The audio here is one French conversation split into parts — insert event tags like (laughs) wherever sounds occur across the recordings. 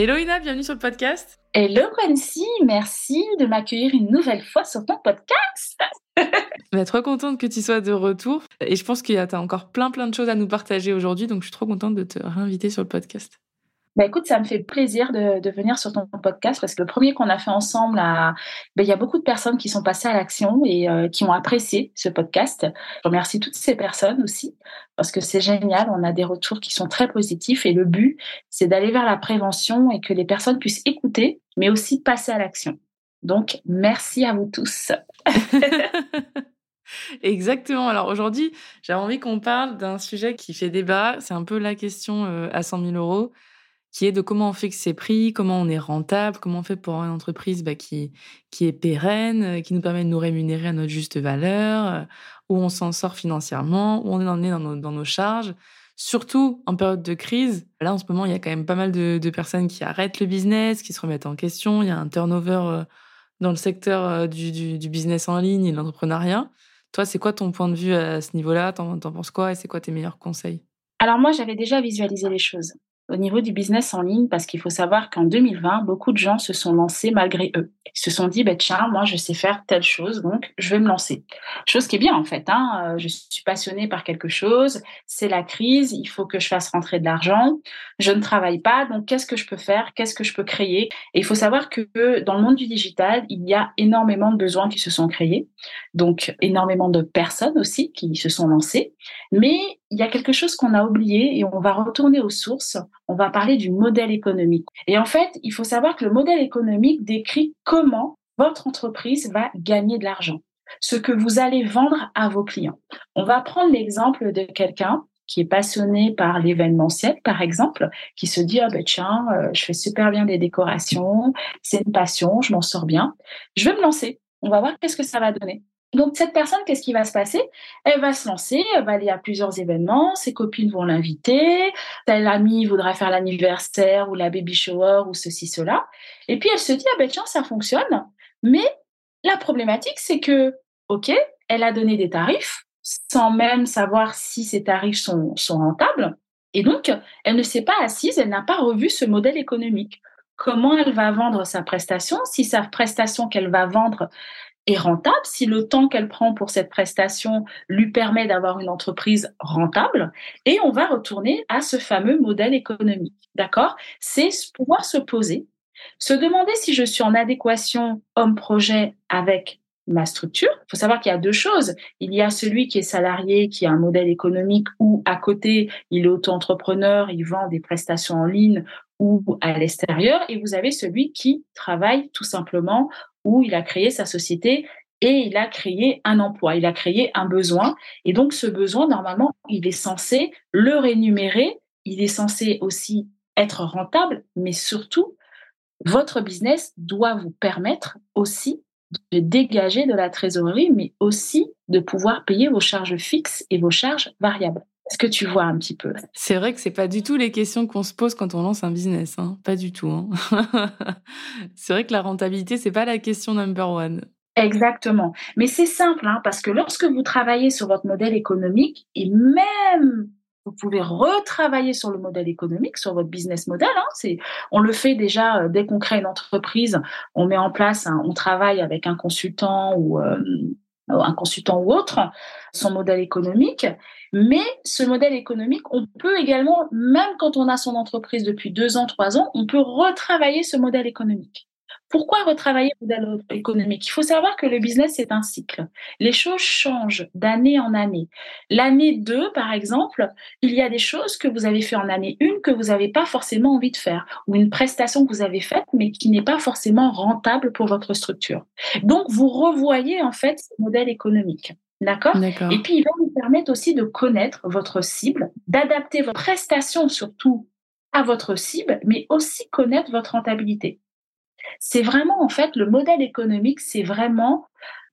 Hello Ina, bienvenue sur le podcast. Hello Quincy, merci de m'accueillir une nouvelle fois sur ton podcast. (laughs) Est trop contente que tu sois de retour et je pense qu'il y a encore plein plein de choses à nous partager aujourd'hui donc je suis trop contente de te réinviter sur le podcast. Bah, écoute, ça me fait plaisir de, venir sur ton podcast parce que le premier qu'on a fait ensemble, bah, il y a beaucoup de personnes qui sont passées à l'action et euh, qui ont apprécié ce podcast. Je remercie toutes ces personnes aussi parce que c'est génial. On a des retours qui sont très positifs et le but, c'est d'aller vers la prévention et que les personnes puissent écouter, mais aussi passer à l'action. Donc, merci à vous tous. (laughs) Exactement. Alors aujourd'hui, j'avais envie qu'on parle d'un sujet qui fait débat. C'est un peu la question euh, à 100 000 euros qui est de comment on fixe ses prix, comment on est rentable, comment on fait pour une entreprise bah, qui, qui est pérenne, euh, qui nous permet de nous rémunérer à notre juste valeur, euh, où on s'en sort financièrement, où on est dans nos, dans nos charges. Surtout en période de crise, là en ce moment, il y a quand même pas mal de, de personnes qui arrêtent le business, qui se remettent en question. Il y a un turnover euh, dans le secteur du, du, du business en ligne et de l'entrepreneuriat. Toi, c'est quoi ton point de vue à ce niveau-là? T'en penses quoi et c'est quoi tes meilleurs conseils? Alors moi, j'avais déjà visualisé les choses au niveau du business en ligne parce qu'il faut savoir qu'en 2020, beaucoup de gens se sont lancés malgré eux. Ils se sont dit, bah, tiens, moi, je sais faire telle chose, donc je vais me lancer. Chose qui est bien, en fait. Hein. Euh, je suis passionnée par quelque chose, c'est la crise, il faut que je fasse rentrer de l'argent, je ne travaille pas, donc qu'est-ce que je peux faire, qu'est-ce que je peux créer? Et il faut savoir que dans le monde du digital, il y a énormément de besoins qui se sont créés, donc énormément de personnes aussi qui se sont lancées, mais il y a quelque chose qu'on a oublié et on va retourner aux sources. On va parler du modèle économique. Et en fait, il faut savoir que le modèle économique décrit comment votre entreprise va gagner de l'argent, ce que vous allez vendre à vos clients. On va prendre l'exemple de quelqu'un qui est passionné par l'événementiel, par exemple, qui se dit ah ben tiens, euh, je fais super bien des décorations, c'est une passion, je m'en sors bien, je vais me lancer. On va voir qu'est-ce que ça va donner. Donc cette personne, qu'est-ce qui va se passer? Elle va se lancer, elle va aller à plusieurs événements, ses copines vont l'inviter, tel ami voudra faire l'anniversaire ou la baby shower ou ceci, cela. Et puis elle se dit, ah ben tiens, ça fonctionne. Mais la problématique, c'est que, ok, elle a donné des tarifs sans même savoir si ces tarifs sont, sont rentables. Et donc, elle ne s'est pas assise, elle n'a pas revu ce modèle économique. Comment elle va vendre sa prestation? Si sa prestation qu'elle va vendre est rentable, si le temps qu'elle prend pour cette prestation lui permet d'avoir une entreprise rentable, et on va retourner à ce fameux modèle économique. D'accord? C'est pouvoir se poser, se demander si je suis en adéquation homme-projet avec ma structure. Il faut savoir qu'il y a deux choses. Il y a celui qui est salarié, qui a un modèle économique où à côté, il est auto-entrepreneur, il vend des prestations en ligne ou à l'extérieur. Et vous avez celui qui travaille tout simplement où il a créé sa société et il a créé un emploi, il a créé un besoin. Et donc ce besoin, normalement, il est censé le rémunérer, il est censé aussi être rentable, mais surtout, votre business doit vous permettre aussi de dégager de la trésorerie, mais aussi de pouvoir payer vos charges fixes et vos charges variables. Est-ce que tu vois un petit peu C'est vrai que c'est pas du tout les questions qu'on se pose quand on lance un business, hein. pas du tout. Hein. (laughs) c'est vrai que la rentabilité c'est pas la question number one. Exactement. Mais c'est simple, hein, parce que lorsque vous travaillez sur votre modèle économique, et même vous pouvez retravailler sur le modèle économique, sur votre business model. Hein, on le fait déjà euh, dès qu'on crée une entreprise, on met en place, on travaille avec un consultant ou euh, un consultant ou autre, son modèle économique. Mais ce modèle économique, on peut également, même quand on a son entreprise depuis deux ans, trois ans, on peut retravailler ce modèle économique. Pourquoi retravailler le modèle économique? Il faut savoir que le business, c'est un cycle. Les choses changent d'année en année. L'année 2, par exemple, il y a des choses que vous avez fait en année 1 que vous n'avez pas forcément envie de faire, ou une prestation que vous avez faite, mais qui n'est pas forcément rentable pour votre structure. Donc, vous revoyez en fait ce modèle économique. D'accord? Et puis, il va vous permettre aussi de connaître votre cible, d'adapter vos prestations surtout à votre cible, mais aussi connaître votre rentabilité. C'est vraiment, en fait, le modèle économique, c'est vraiment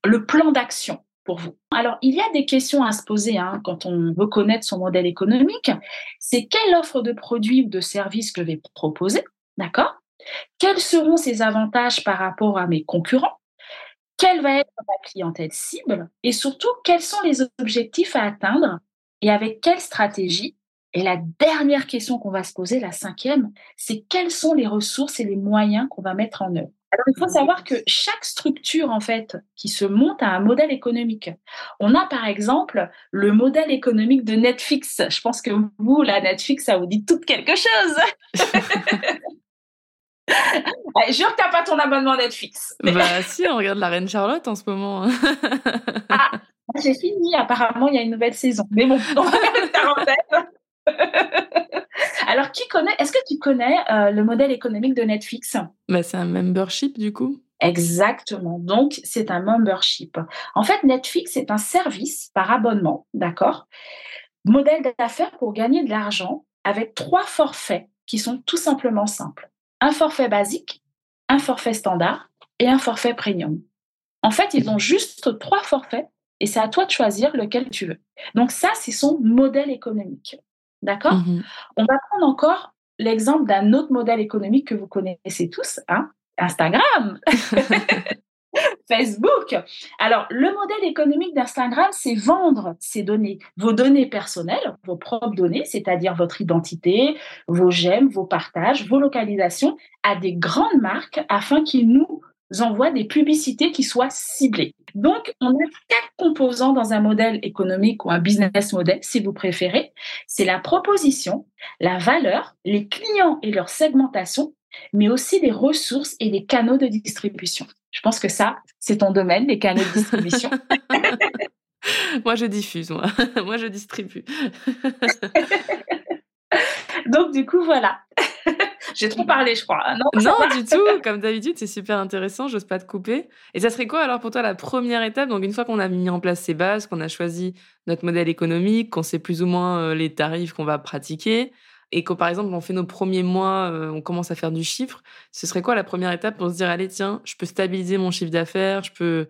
le plan d'action pour vous. Alors, il y a des questions à se poser hein, quand on veut connaître son modèle économique. C'est quelle offre de produits ou de services que je vais proposer, d'accord? Quels seront ses avantages par rapport à mes concurrents? Quelle va être ma clientèle cible Et surtout, quels sont les objectifs à atteindre et avec quelle stratégie? Et la dernière question qu'on va se poser, la cinquième, c'est quelles sont les ressources et les moyens qu'on va mettre en œuvre? Alors, il faut savoir que chaque structure, en fait, qui se monte à un modèle économique. On a, par exemple, le modèle économique de Netflix. Je pense que vous, la Netflix, ça vous dit tout quelque chose. (laughs) Je jure que t'as pas ton abonnement Netflix. Bah (laughs) si, on regarde la Reine Charlotte en ce moment. (laughs) ah, j'ai fini. Apparemment, il y a une nouvelle saison. Mais bon, on va faire (laughs) Alors, qui connaît Est-ce que tu connais euh, le modèle économique de Netflix? Bah, C'est un membership, du coup. Exactement. Donc, c'est un membership. En fait, Netflix est un service par abonnement, d'accord? Modèle d'affaires pour gagner de l'argent avec trois forfaits qui sont tout simplement simples. Un forfait basique, un forfait standard et un forfait premium. En fait, ils ont juste trois forfaits et c'est à toi de choisir lequel tu veux. Donc ça, c'est son modèle économique. D'accord? Mmh On va prendre encore l'exemple d'un autre modèle économique que vous connaissez tous, hein Instagram. (laughs) (laughs) Facebook. Alors, le modèle économique d'Instagram, c'est vendre données, vos données personnelles, vos propres données, c'est-à-dire votre identité, vos j'aime, vos partages, vos localisations, à des grandes marques afin qu'ils nous envoient des publicités qui soient ciblées. Donc, on a quatre composants dans un modèle économique ou un business model, si vous préférez. C'est la proposition, la valeur, les clients et leur segmentation, mais aussi les ressources et les canaux de distribution. Je pense que ça, c'est ton domaine, les canaux de distribution. (laughs) moi, je diffuse, moi. (laughs) moi, je distribue. (laughs) Donc, du coup, voilà. J'ai trop parlé, je crois. Non, non du tout. Comme d'habitude, c'est super intéressant. J'ose pas te couper. Et ça serait quoi alors pour toi la première étape? Donc une fois qu'on a mis en place ces bases, qu'on a choisi notre modèle économique, qu'on sait plus ou moins euh, les tarifs qu'on va pratiquer, et que par exemple on fait nos premiers mois, euh, on commence à faire du chiffre, ce serait quoi la première étape pour se dire allez tiens, je peux stabiliser mon chiffre d'affaires, je peux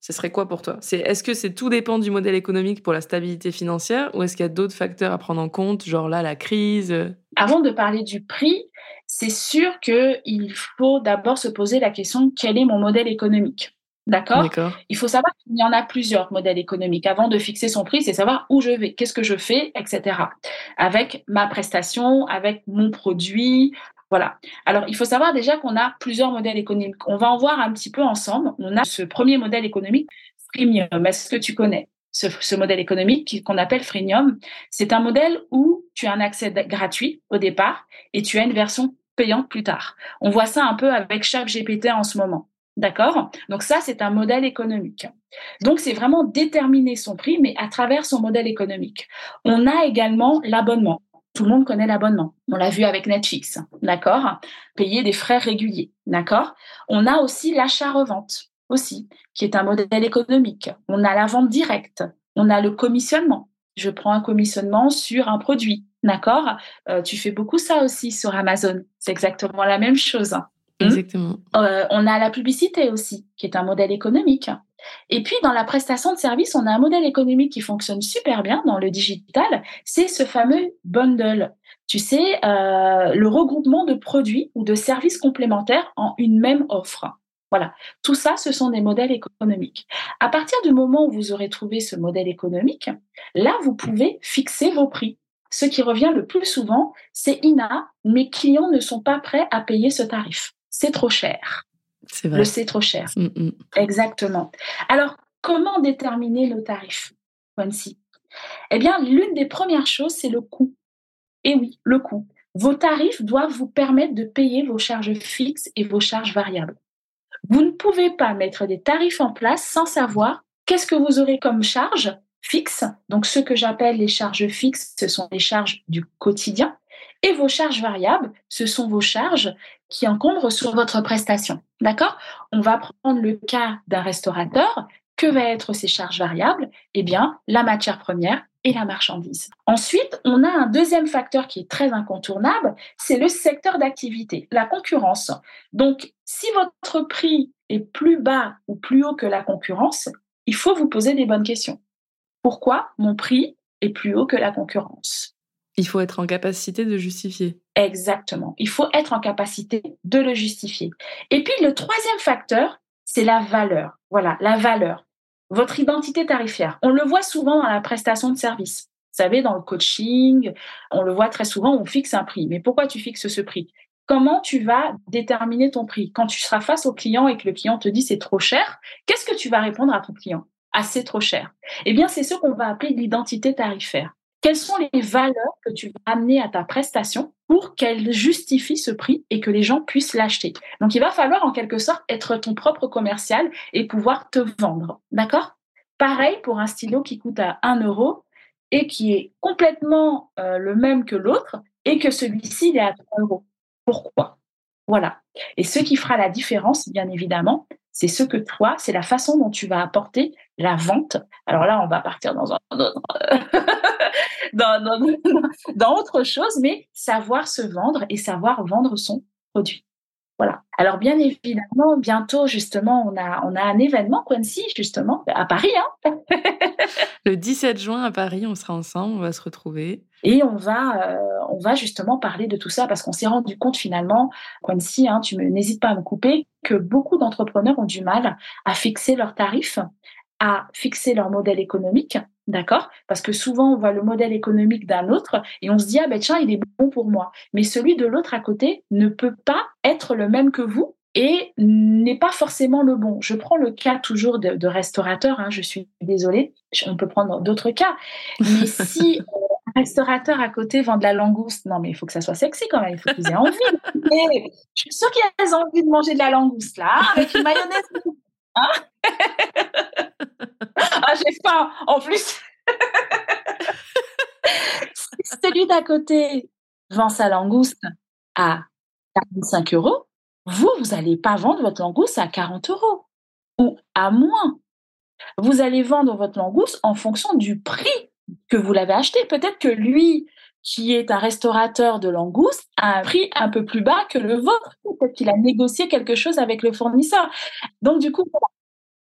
ce serait quoi pour toi? C'est est-ce que c'est tout dépend du modèle économique pour la stabilité financière ou est-ce qu'il y a d'autres facteurs à prendre en compte, genre là la crise Avant de parler du prix, c'est sûr qu'il faut d'abord se poser la question quel est mon modèle économique? D'accord? Il faut savoir qu'il y en a plusieurs modèles économiques. Avant de fixer son prix, c'est savoir où je vais, qu'est-ce que je fais, etc. Avec ma prestation, avec mon produit, voilà. Alors, il faut savoir déjà qu'on a plusieurs modèles économiques. On va en voir un petit peu ensemble. On a ce premier modèle économique, Freemium. Est-ce que tu connais ce, modèle économique qu'on appelle Freemium C'est un modèle où tu as un accès gratuit au départ et tu as une version payante plus tard. On voit ça un peu avec chaque GPT en ce moment. D'accord? Donc ça, c'est un modèle économique. Donc c'est vraiment déterminer son prix, mais à travers son modèle économique. On a également l'abonnement. Tout le monde connaît l'abonnement. On l'a vu avec Netflix, d'accord? Payer des frais réguliers, d'accord? On a aussi l'achat-revente, aussi, qui est un modèle économique. On a la vente directe. On a le commissionnement. Je prends un commissionnement sur un produit, d'accord? Euh, Tu fais beaucoup ça aussi sur Amazon. C'est exactement la même chose. Exactement. Euh, on a la publicité aussi, qui est un modèle économique. Et puis, dans la prestation de service, on a un modèle économique qui fonctionne super bien dans le digital. C'est ce fameux bundle. Tu sais, euh, le regroupement de produits ou de services complémentaires en une même offre. Voilà, tout ça, ce sont des modèles économiques. À partir du moment où vous aurez trouvé ce modèle économique, là, vous pouvez fixer vos prix. Ce qui revient le plus souvent, c'est Ina, mes clients ne sont pas prêts à payer ce tarif. C'est trop cher. C'est vrai. Le c'est trop cher. Mm, mm. Exactement. Alors, comment déterminer le tarif, Eh bien, l'une des premières choses, c'est le coût. Et oui, le coût. Vos tarifs doivent vous permettre de payer vos charges fixes et vos charges variables. Vous ne pouvez pas mettre des tarifs en place sans savoir qu'est-ce que vous aurez comme charges fixes. Donc, ce que j'appelle les charges fixes, ce sont les charges du quotidien. Et vos charges variables, ce sont vos charges qui encombrent sur votre prestation. D'accord? On va prendre le cas d'un restaurateur Que va être ces charges variables? Eh bien, la matière première et la marchandise. Ensuite, on a un deuxième facteur qui est très incontournable, c'est le secteur d'activité, la concurrence. Donc, si votre prix est plus bas ou plus haut que la concurrence, il faut vous poser des bonnes questions. Pourquoi mon prix est plus haut que la concurrence? Il faut être en capacité de justifier. Exactement. Il faut être en capacité de le justifier. Et puis le troisième facteur, c'est la valeur. Voilà, la valeur. Votre identité tarifaire. On le voit souvent dans la prestation de service. Vous savez, dans le coaching, on le voit très souvent, on fixe un prix. Mais pourquoi tu fixes ce prix? Comment tu vas déterminer ton prix? Quand tu seras face au client et que le client te dit c'est trop cher, qu'est-ce que tu vas répondre à ton client? Assez trop cher. Eh bien, c'est ce qu'on va appeler l'identité tarifaire. Quelles sont les valeurs que tu vas amener à ta prestation pour qu'elle justifie ce prix et que les gens puissent l'acheter? Donc, il va falloir en quelque sorte être ton propre commercial et pouvoir te vendre. D'accord? Pareil pour un stylo qui coûte à 1 euro et qui est complètement euh, le même que l'autre et que celui-ci est à 3 euros. Pourquoi? Voilà. Et ce qui fera la différence, bien évidemment, c'est ce que toi, c'est la façon dont tu vas apporter la vente. Alors là, on va partir dans un autre, (laughs) dans, dans, autre chose, mais savoir se vendre et savoir vendre son produit. Voilà. Alors bien évidemment, bientôt justement, on a on a un événement Quincy justement à Paris. Hein (laughs) le 17 juin à Paris, on sera ensemble, on va se retrouver. Et on va euh, on va justement parler de tout ça parce qu'on s'est rendu compte finalement, Quincy, hein, tu n'hésites pas à me couper, que beaucoup d'entrepreneurs ont du mal à fixer leurs tarifs, à fixer leur modèle économique D'accord? Parce que souvent, on voit le modèle économique d'un autre et on se dit, ah ben tiens, il est bon pour moi. Mais celui de l'autre à côté ne peut pas être le même que vous et n'est pas forcément le bon. Je prends le cas toujours de, de restaurateur, hein, je suis désolée, on peut prendre d'autres cas. Mais (laughs) si euh, un restaurateur à côté vend de la langouste, non mais il faut que ça soit sexy quand même, il faut qu'ils aient envie. (laughs) Et je suis sûre qu'ils ont envie de manger de la langouste là, avec une mayonnaise. Hein (laughs) ah, j'ai faim en plus. (laughs) celui d'à côté vend sa langouste à 45 euros, vous, vous n'allez pas vendre votre langouste à 40 euros ou à moins. Vous allez vendre votre langouste en fonction du prix que vous l'avez acheté. Peut-être que lui, qui est un restaurateur de langouste, a un prix un peu plus bas que le vôtre. Peut-être qu'il a négocié quelque chose avec le fournisseur. Donc, du coup,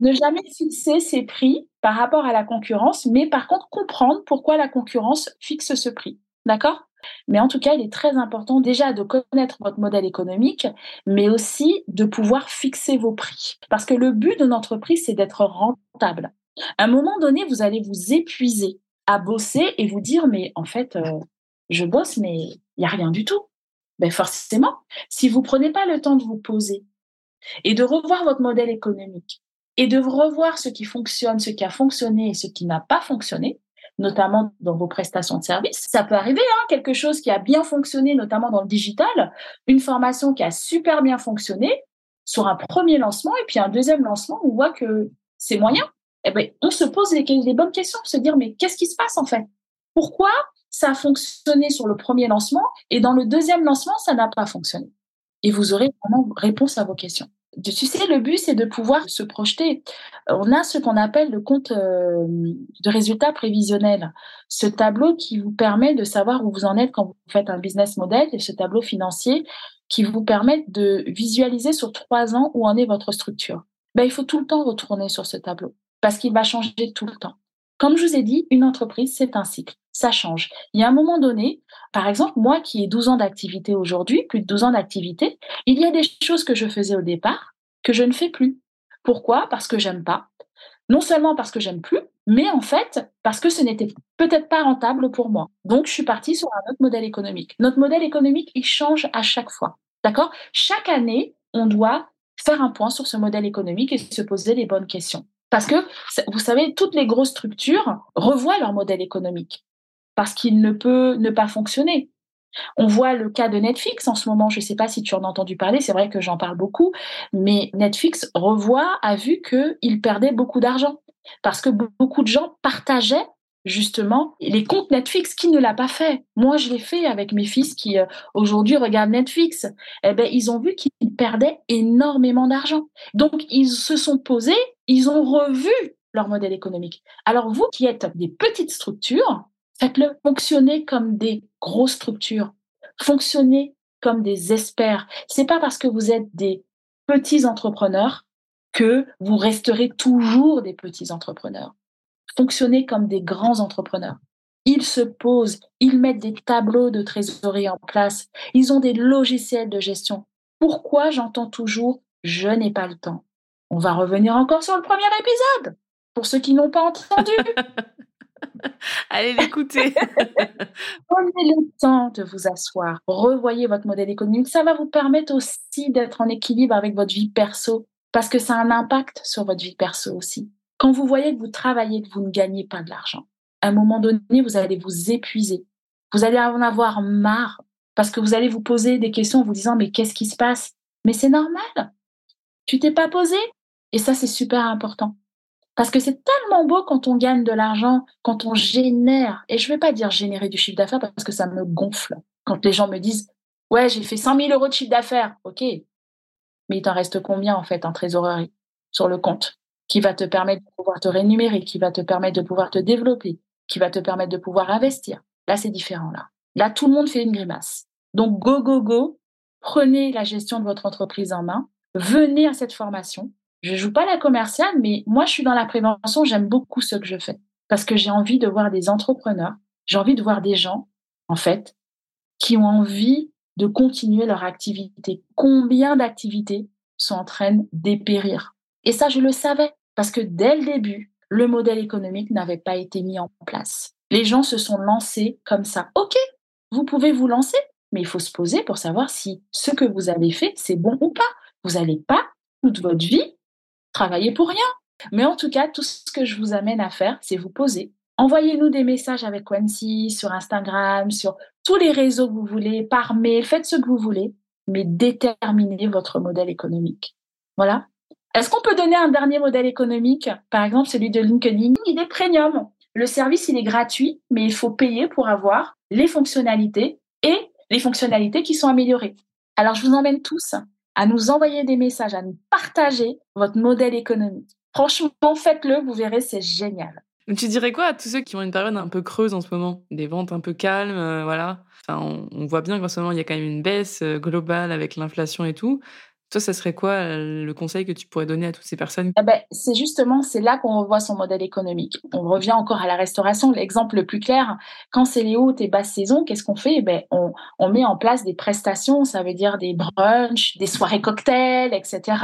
ne jamais fixer ses prix par rapport à la concurrence, mais par contre comprendre pourquoi la concurrence fixe ce prix. D'accord? Mais en tout cas, il est très important déjà de connaître votre modèle économique, mais aussi de pouvoir fixer vos prix. Parce que le but d'une entreprise, c'est d'être rentable. À un moment donné, vous allez vous épuiser à bosser et vous dire, mais en fait, euh, je bosse, mais il n'y a rien du tout. Ben forcément, si vous prenez pas le temps de vous poser et de revoir votre modèle économique, et de revoir ce qui fonctionne, ce qui a fonctionné et ce qui n'a pas fonctionné, notamment dans vos prestations de services. Ça peut arriver, hein, quelque chose qui a bien fonctionné, notamment dans le digital, une formation qui a super bien fonctionné sur un premier lancement et puis un deuxième lancement, on voit que c'est moyen. Eh ben, on se pose les, les bonnes questions, se dire mais qu'est-ce qui se passe en fait? Pourquoi ça a fonctionné sur le premier lancement et dans le deuxième lancement ça n'a pas fonctionné? Et vous aurez vraiment réponse à vos questions. Tu sais, le but, c'est de pouvoir se projeter. On a ce qu'on appelle le compte euh, de résultats prévisionnels. Ce tableau qui vous permet de savoir où vous en êtes quand vous faites un business model, et ce tableau financier qui vous permet de visualiser sur trois ans où en est votre structure. Ben, il faut tout le temps retourner sur ce tableau parce qu'il va changer tout le temps. Comme je vous ai dit, une entreprise, c'est un cycle. Ça change. Il y a un moment donné, par exemple, moi qui ai 12 ans d'activité aujourd'hui, plus de 12 ans d'activité, il y a des choses que je faisais au départ que je ne fais plus. Pourquoi? Parce que j'aime pas. Non seulement parce que j'aime plus, mais en fait parce que ce n'était peut-être pas rentable pour moi. Donc je suis partie sur un autre modèle économique. Notre modèle économique, il change à chaque fois. D'accord? Chaque année, on doit faire un point sur ce modèle économique et se poser les bonnes questions. Parce que, vous savez, toutes les grosses structures revoient leur modèle économique parce qu'il ne peut ne pas fonctionner. On voit le cas de Netflix en ce moment, je ne sais pas si tu en as entendu parler, c'est vrai que j'en parle beaucoup, mais Netflix revoit, a vu qu'il perdait beaucoup d'argent parce que beaucoup de gens partageaient justement les comptes Netflix. Qui ne l'a pas fait Moi, je l'ai fait avec mes fils qui euh, aujourd'hui regardent Netflix. Eh ben, ils ont vu qu'ils perdaient énormément d'argent. Donc, ils se sont posés, ils ont revu leur modèle économique. Alors vous qui êtes des petites structures, faites-le fonctionner comme des grosses structures. Fonctionnez comme des experts. C'est pas parce que vous êtes des petits entrepreneurs que vous resterez toujours des petits entrepreneurs. Fonctionnez comme des grands entrepreneurs. Ils se posent, ils mettent des tableaux de trésorerie en place, ils ont des logiciels de gestion. Pourquoi j'entends toujours je n'ai pas le temps On va revenir encore sur le premier épisode, pour ceux qui n'ont pas entendu. (laughs) (laughs) Allez l'écouter. (laughs) Prenez le temps de vous asseoir, revoyez votre modèle économique. Ça va vous permettre aussi d'être en équilibre avec votre vie perso, parce que ça a un impact sur votre vie perso aussi. Quand vous voyez que vous travaillez, que vous ne gagnez pas de l'argent, à un moment donné, vous allez vous épuiser. Vous allez en avoir marre parce que vous allez vous poser des questions en vous disant mais qu'est-ce qui se passe? Mais c'est normal. Tu t'es pas posé et ça c'est super important. Parce que c'est tellement beau quand on gagne de l'argent, quand on génère. Et je ne vais pas dire générer du chiffre d'affaires parce que ça me gonfle. Quand les gens me disent Ouais, j'ai fait 100 000 euros de chiffre d'affaires. OK. Mais il t'en reste combien en fait en trésorerie sur le compte qui va te permettre de pouvoir te rémunérer, qui va te permettre de pouvoir te développer, qui va te permettre de pouvoir investir? Là, c'est différent. Là, là, tout le monde fait une grimace. Donc, go, go, go. Prenez la gestion de votre entreprise en main. Venez à cette formation. Je joue pas la commerciale, mais moi, je suis dans la prévention. J'aime beaucoup ce que je fais parce que j'ai envie de voir des entrepreneurs. J'ai envie de voir des gens, en fait, qui ont envie de continuer leur activité. Combien d'activités sont en train dépérir Et ça, je le savais parce que dès le début, le modèle économique n'avait pas été mis en place. Les gens se sont lancés comme ça. OK, vous pouvez vous lancer, mais il faut se poser pour savoir si ce que vous avez fait, c'est bon ou pas. Vous n'allez pas, toute votre vie, travailler pour rien. Mais en tout cas, tout ce que je vous amène à faire, c'est vous poser. Envoyez-nous des messages avec Quincy sur Instagram, sur tous les réseaux que vous voulez, par mail, faites ce que vous voulez, mais déterminez votre modèle économique. Voilà. Est-ce qu'on peut donner un dernier modèle économique? Par exemple, celui de LinkedIn, il est premium. Le service, il est gratuit, mais il faut payer pour avoir les fonctionnalités et les fonctionnalités qui sont améliorées. Alors, je vous emmène tous à nous envoyer des messages, à nous partager votre modèle économique. Franchement, faites-le, vous verrez, c'est génial. Tu dirais quoi à tous ceux qui ont une période un peu creuse en ce moment? Des ventes un peu calmes, euh, voilà. Enfin, on, voit bien qu'en ce moment, il y a quand même une baisse euh, globale avec l'inflation et tout. Toi, ça serait quoi euh, le conseil que tu pourrais donner à toutes ces personnes? Eh ben, C'est justement, c'est là qu'on revoit son modèle économique. On revient encore à la restauration. L'exemple le plus clair, quand c'est les hautes et basses saisons, qu'est-ce qu'on fait? Eh ben, on, on, met en place des prestations, ça veut dire des brunchs, des soirées cocktails, etc.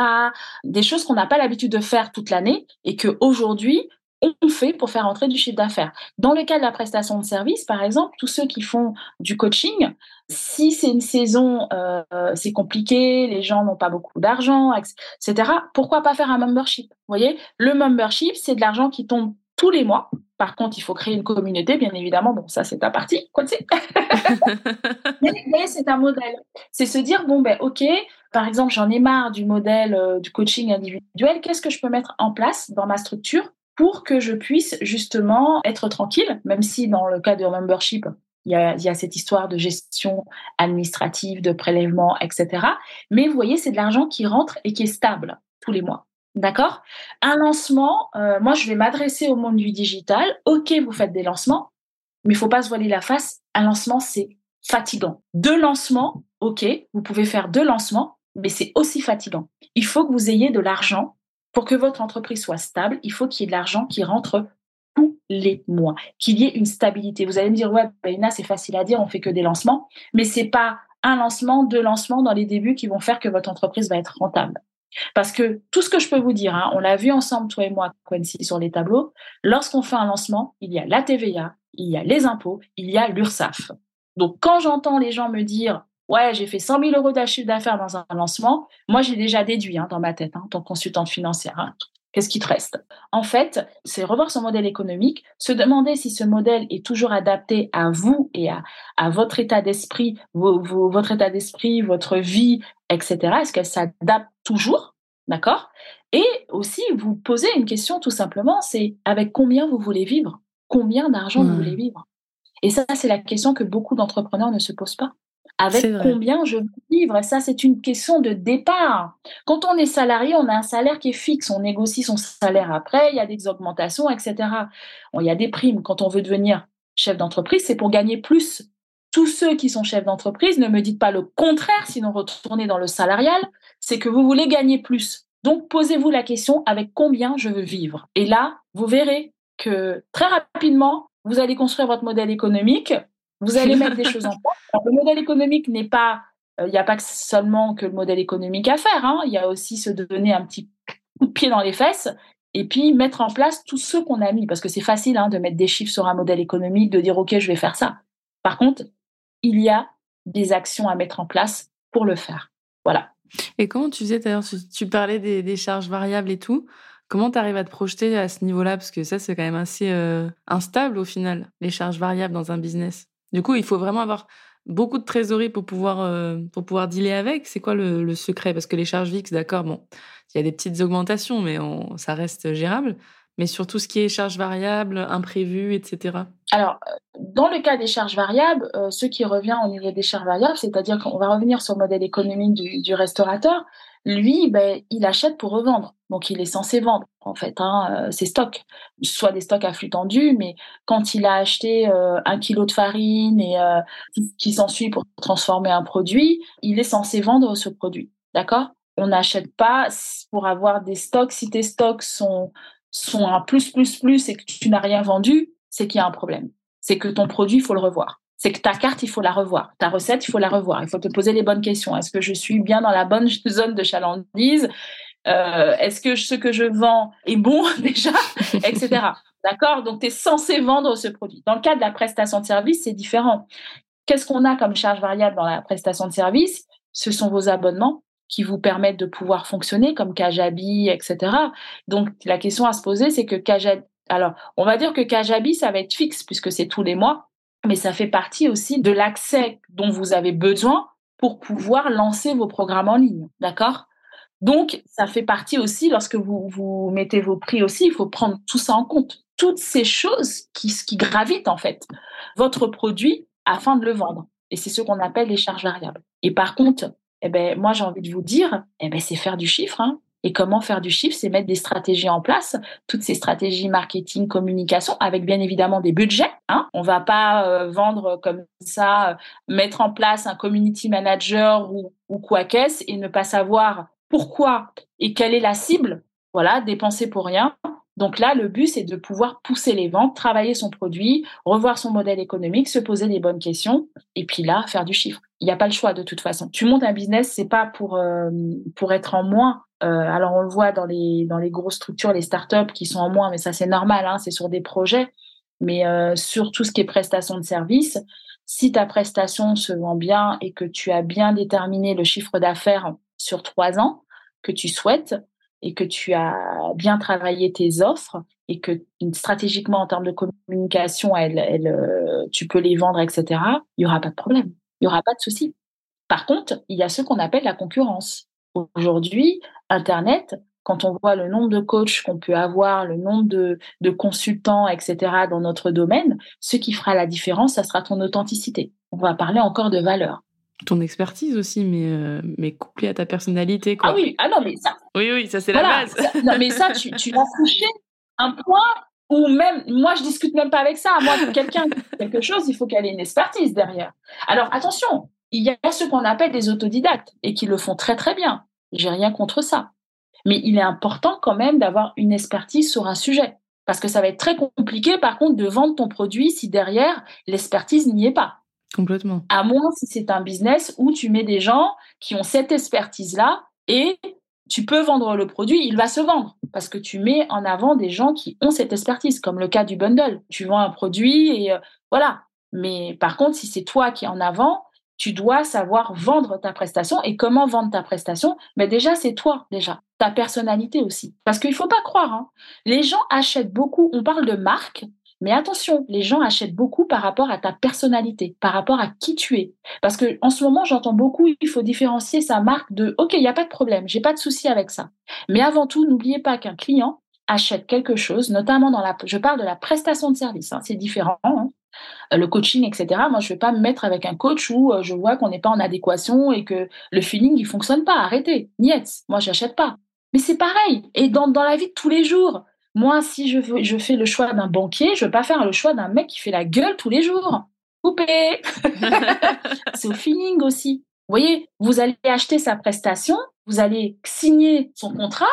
Des choses qu'on n'a pas l'habitude de faire toute l'année et qu'aujourd'hui, on fait pour faire entrer du chiffre d'affaires. Dans le cas de la prestation de service, par exemple, tous ceux qui font du coaching, si c'est une saison, euh, c'est compliqué, les gens n'ont pas beaucoup d'argent, etc. Pourquoi pas faire un membership? Vous voyez, le membership, c'est de l'argent qui tombe tous les mois. Par contre, il faut créer une communauté, bien évidemment. Bon, ça, c'est ta partie, quoi, c'est. (laughs) mais, c'est un modèle. C'est se dire, bon, ben, OK, par exemple, j'en ai marre du modèle euh, du coaching individuel. Qu'est-ce que je peux mettre en place dans ma structure pour que je puisse justement être tranquille, même si dans le cas de membership, il y, a, cette histoire de gestion administrative, de prélèvement, etc. Mais vous voyez, c'est de l'argent qui rentre et qui est stable tous les mois. D'accord? Un lancement, euh, moi, je vais m'adresser au monde du digital. OK, vous faites des lancements, mais il faut pas se voiler la face. Un lancement, c'est fatigant. Deux lancements, OK, vous pouvez faire deux lancements, mais c'est aussi fatigant. Il faut que vous ayez de l'argent pour que votre entreprise soit stable, il faut qu'il y ait de l'argent qui rentre tous les mois, qu'il y ait une stabilité. Vous allez me dire, ouais, Paina, c'est facile à dire, on fait que des lancements, mais c'est pas un lancement, deux lancements dans les débuts qui vont faire que votre entreprise va être rentable. Parce que tout ce que je peux vous dire, hein, on l'a vu ensemble, toi et moi, Quincy, sur les tableaux, lorsqu'on fait un lancement, il y a la TVA, il y a les impôts, il y a l'URSSAF. Donc, quand j'entends les gens me dire, ouais, j'ai fait 100 000 euros d'achat d'affaires dans un lancement. Moi, j'ai déjà déduit hein, dans ma tête, hein, en tant que consultante financière. Hein. Qu'est-ce qui te reste? En fait, c'est revoir son modèle économique, se demander si ce modèle est toujours adapté à vous et à, à votre état d'esprit, votre état d'esprit, votre vie, etc. Est-ce qu'elle s'adapte toujours? D'accord? Et aussi, vous posez une question tout simplement, c'est avec combien vous voulez vivre? Combien d'argent vous mmh. voulez vivre? Et ça, c'est la question que beaucoup d'entrepreneurs ne se posent pas. Avec combien je veux vivre? Ça, c'est une question de départ. Quand on est salarié, on a un salaire qui est fixe. On négocie son salaire après. Il y a des augmentations, etc. il y a des primes. Quand on veut devenir chef d'entreprise, c'est pour gagner plus. Tous ceux qui sont chefs d'entreprise, ne me dites pas le contraire, sinon retournez dans le salarial, c'est que vous voulez gagner plus. Donc, posez-vous la question avec combien je veux vivre? Et là, vous verrez que très rapidement, vous allez construire votre modèle économique, vous allez mettre des choses en (laughs) place. Le modèle économique n'est pas, euh, il n'y a pas seulement que le modèle économique à faire, hein. il y a aussi se donner un petit coup de pied dans les fesses et puis mettre en place tout ce qu'on a mis, parce que c'est facile hein, de mettre des chiffres sur un modèle économique, de dire OK, je vais faire ça. Par contre, il y a des actions à mettre en place pour le faire. Voilà. Et comment tu faisais d'ailleurs, tu parlais des, charges variables et tout, comment tu arrives à te projeter à ce niveau-là? Parce que ça, c'est quand même assez euh, instable au final, les charges variables dans un business. Du coup, il faut vraiment avoir beaucoup de trésorerie pour pouvoir, euh, dealer avec. C'est quoi le, secret? Parce que les charges fixes, d'accord, bon, il y a des petites augmentations, mais ça reste gérable mais sur tout ce qui est charges variables, imprévues, etc. Alors, euh, dans le cas des charges variables, euh, ce qui revient au niveau des charges variables, c'est-à-dire qu'on va revenir sur le modèle économique du, restaurateur, lui, ben, il achète pour revendre. Donc, il est censé vendre, en fait, hein, euh, ses stocks. Soit des stocks à flux tendu, mais quand il a acheté un kilo de farine et qui s'ensuit pour transformer un produit, il est censé vendre ce produit. D'accord? On n'achète pas pour avoir des stocks. Si tes stocks sont un plus, plus, plus et que tu n'as rien vendu, c'est qu'il y a un problème. C'est que ton produit, il faut le revoir. C'est que ta carte, il faut la revoir. Ta recette, il faut la revoir. Il faut te poser les bonnes questions. Est-ce que je suis bien dans la bonne (laughs) zone de chalandise? Euh, Est-ce que ce que je vends est bon (laughs) déjà Etc. (laughs) D'accord? Donc, tu es censé vendre ce produit. Dans le cas de la prestation de service, c'est différent. Qu'est-ce qu'on a comme charge variable dans la prestation de service? Ce sont vos abonnements qui vous permettent de pouvoir fonctionner, comme Kajabi, etc. Donc, la question à se poser, c'est que Kajabi, alors, on va dire que Kajabi, ça va être fixe puisque c'est tous les mois, mais ça fait partie aussi de l'accès dont vous avez besoin pour pouvoir lancer vos programmes en ligne. D'accord? Donc, ça fait partie aussi, lorsque vous, mettez vos prix aussi, il faut prendre tout ça en compte. Toutes ces choses qui, qui gravitent, en fait, votre produit afin de le vendre. Et c'est ce qu'on appelle les charges variables. Et par contre, eh ben, moi, j'ai envie de vous dire, eh ben, c'est faire du chiffre. Hein. Et comment faire du chiffre C'est mettre des stratégies en place, toutes ces stratégies marketing, communication, avec bien évidemment des budgets. Hein. On va pas euh, vendre comme ça, euh, mettre en place un community manager ou, ou quoi qu'est-ce et ne pas savoir pourquoi et quelle est la cible. Voilà, dépenser pour rien. Donc là, le but, c'est de pouvoir pousser les ventes, travailler son produit, revoir son modèle économique, se poser les bonnes questions, et puis là, faire du chiffre. Il n'y a pas le choix de toute façon. Tu montes un business, c'est pas pour euh, pour être en moins. Euh, alors on le voit dans les grosses structures, les startups qui sont en moins, mais ça c'est normal, hein, c'est sur des projets. Mais euh, sur tout ce qui est prestation de service, si ta prestation se vend bien et que tu as bien déterminé le chiffre d'affaires sur trois ans que tu souhaites, et que tu as bien travaillé tes offres et que stratégiquement en termes de communication, euh, tu peux les vendre, etc., il n'y aura pas de problème, il n'y aura pas de souci. Par contre, il y a ce qu'on appelle la concurrence. Aujourd'hui, Internet, quand on voit le nombre de coachs qu'on peut avoir, le nombre de, de consultants, etc., dans notre domaine, ce qui fera la différence, ça sera ton authenticité. On va parler encore de valeur ton expertise aussi, mais, euh, mais couplée à ta personnalité. Quoi. Ah oui, ah non, mais ça. Oui, oui, ça c'est la base. non, mais ça, tu, tu vas toucher un point où même, moi, je discute même pas avec ça. Moi, quelqu'un quelque chose, il faut qu'elle ait une expertise derrière. Alors, attention, il y a ce qu'on appelle des autodidactes et qui le font très, très bien. J'ai rien contre ça. Mais il est important quand même d'avoir une expertise sur un sujet. Parce que ça va être très compliqué, par contre, de vendre ton produit si derrière, l'expertise n'y est pas. Complètement. À moins si c'est un business où tu mets des gens qui ont cette expertise-là et tu peux vendre le produit, il va se vendre parce que tu mets en avant des gens qui ont cette expertise, comme le cas du bundle. Tu vends un produit et euh, voilà. Mais par contre, si c'est toi qui es en avant, tu dois savoir vendre ta prestation. Et comment vendre ta prestation Mais déjà, c'est toi, déjà. Ta personnalité aussi. Parce qu'il ne faut pas croire. Hein. Les gens achètent beaucoup. On parle de marque, mais attention, les gens achètent beaucoup par rapport à ta personnalité, par rapport à qui tu es. Parce que en ce moment, j'entends beaucoup, il faut différencier sa marque de OK, il n'y a pas de problème, j'ai pas de souci avec ça. Mais avant tout, n'oubliez pas qu'un client achète quelque chose, notamment dans la, je parle de la prestation de service, hein, c'est différent. Hein. Le coaching, etc. Moi, je vais pas me mettre avec un coach où je vois qu'on n'est pas en adéquation et que le feeling il fonctionne pas. Arrêtez, niet. Moi, j'achète pas. Mais c'est pareil. Et dans, dans la vie de tous les jours, moi, si je, veux, je fais le choix d'un banquier, je ne veux pas faire le choix d'un mec qui fait la gueule tous les jours. Coupé (laughs) C'est au feeling aussi. Vous voyez, vous allez acheter sa prestation, vous allez signer son contrat,